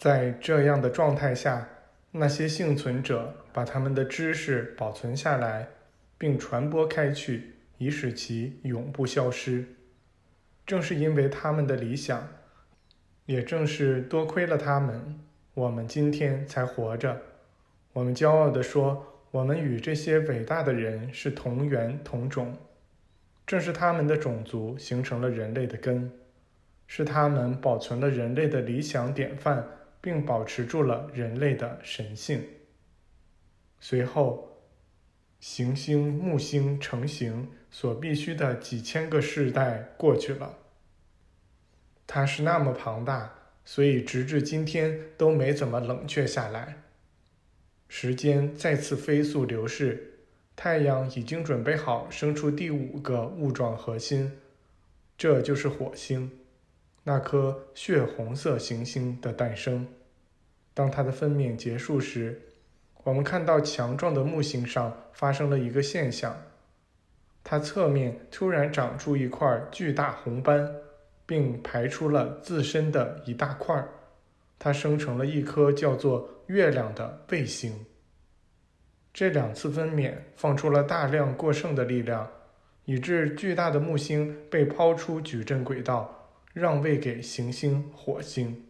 在这样的状态下，那些幸存者把他们的知识保存下来，并传播开去，以使其永不消失。正是因为他们的理想，也正是多亏了他们，我们今天才活着。我们骄傲地说，我们与这些伟大的人是同源同种。正是他们的种族形成了人类的根，是他们保存了人类的理想典范。并保持住了人类的神性。随后，行星木星成型所必须的几千个世代过去了。它是那么庞大，所以直至今天都没怎么冷却下来。时间再次飞速流逝，太阳已经准备好生出第五个物状核心，这就是火星。那颗血红色行星的诞生。当它的分娩结束时，我们看到强壮的木星上发生了一个现象：它侧面突然长出一块巨大红斑，并排出了自身的一大块。它生成了一颗叫做月亮的卫星。这两次分娩放出了大量过剩的力量，以致巨大的木星被抛出矩阵轨道。让位给行星火星。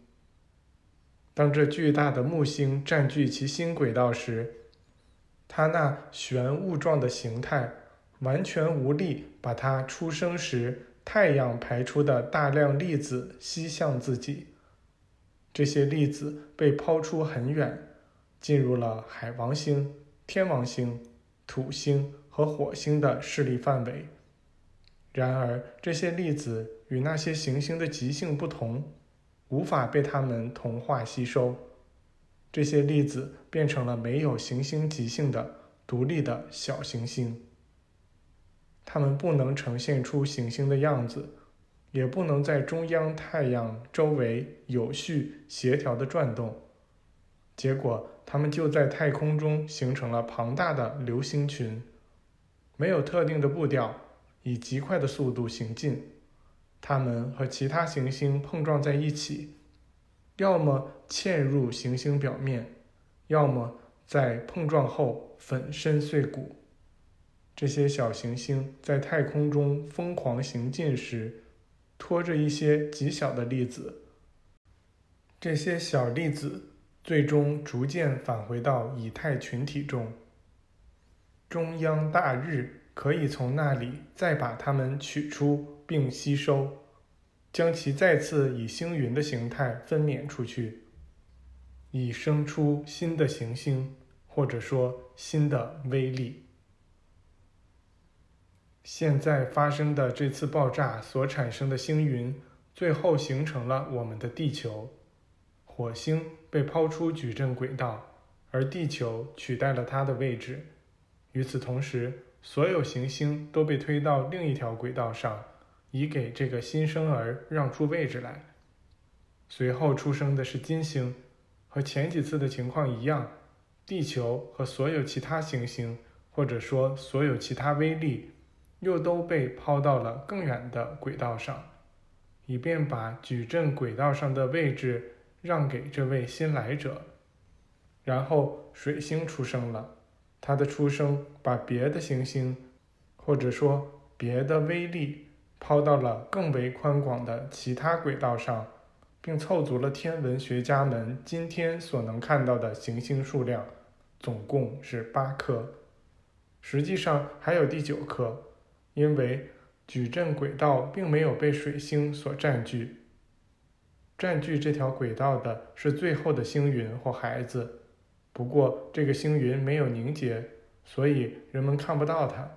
当这巨大的木星占据其新轨道时，它那旋物状的形态完全无力把它出生时太阳排出的大量粒子吸向自己。这些粒子被抛出很远，进入了海王星、天王星、土星和火星的势力范围。然而，这些粒子。与那些行星的极性不同，无法被它们同化吸收。这些粒子变成了没有行星极性的独立的小行星。它们不能呈现出行星的样子，也不能在中央太阳周围有序协调的转动。结果，它们就在太空中形成了庞大的流星群，没有特定的步调，以极快的速度行进。它们和其他行星碰撞在一起，要么嵌入行星表面，要么在碰撞后粉身碎骨。这些小行星在太空中疯狂行进时，拖着一些极小的粒子。这些小粒子最终逐渐返回到以太群体中。中央大日可以从那里再把它们取出。并吸收，将其再次以星云的形态分娩出去，以生出新的行星，或者说新的威力。现在发生的这次爆炸所产生的星云，最后形成了我们的地球。火星被抛出矩阵轨道，而地球取代了它的位置。与此同时，所有行星都被推到另一条轨道上。以给这个新生儿让出位置来。随后出生的是金星，和前几次的情况一样，地球和所有其他行星，或者说所有其他微粒，又都被抛到了更远的轨道上，以便把矩阵轨道上的位置让给这位新来者。然后水星出生了，它的出生把别的行星，或者说别的微粒。抛到了更为宽广的其他轨道上，并凑足了天文学家们今天所能看到的行星数量，总共是八颗。实际上还有第九颗，因为矩阵轨道并没有被水星所占据。占据这条轨道的是最后的星云或孩子，不过这个星云没有凝结，所以人们看不到它。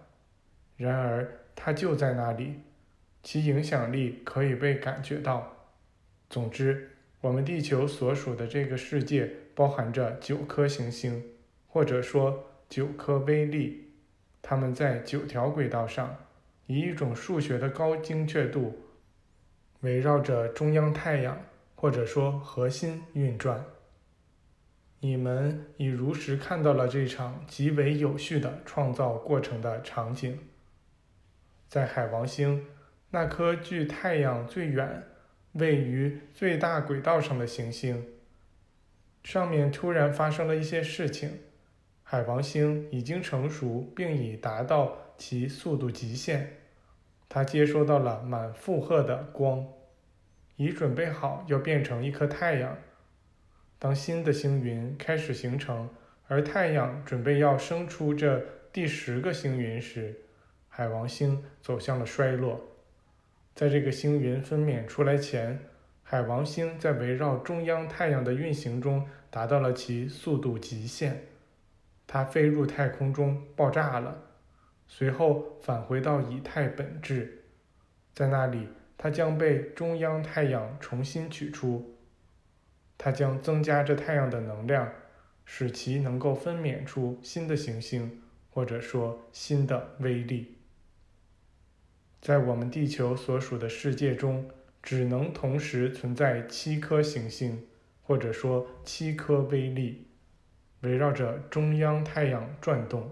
然而它就在那里。其影响力可以被感觉到。总之，我们地球所属的这个世界包含着九颗行星，或者说九颗微粒，它们在九条轨道上，以一种数学的高精确度，围绕着中央太阳，或者说核心运转。你们已如实看到了这场极为有序的创造过程的场景，在海王星。那颗距太阳最远、位于最大轨道上的行星，上面突然发生了一些事情，海王星已经成熟，并已达到其速度极限，它接收到了满负荷的光，已准备好要变成一颗太阳。当新的星云开始形成，而太阳准备要生出这第十个星云时，海王星走向了衰落。在这个星云分娩出来前，海王星在围绕中央太阳的运行中达到了其速度极限，它飞入太空中爆炸了，随后返回到以太本质，在那里它将被中央太阳重新取出，它将增加这太阳的能量，使其能够分娩出新的行星，或者说新的威力。在我们地球所属的世界中。只能同时存在七颗行星，或者说七颗微粒，围绕着中央太阳转动。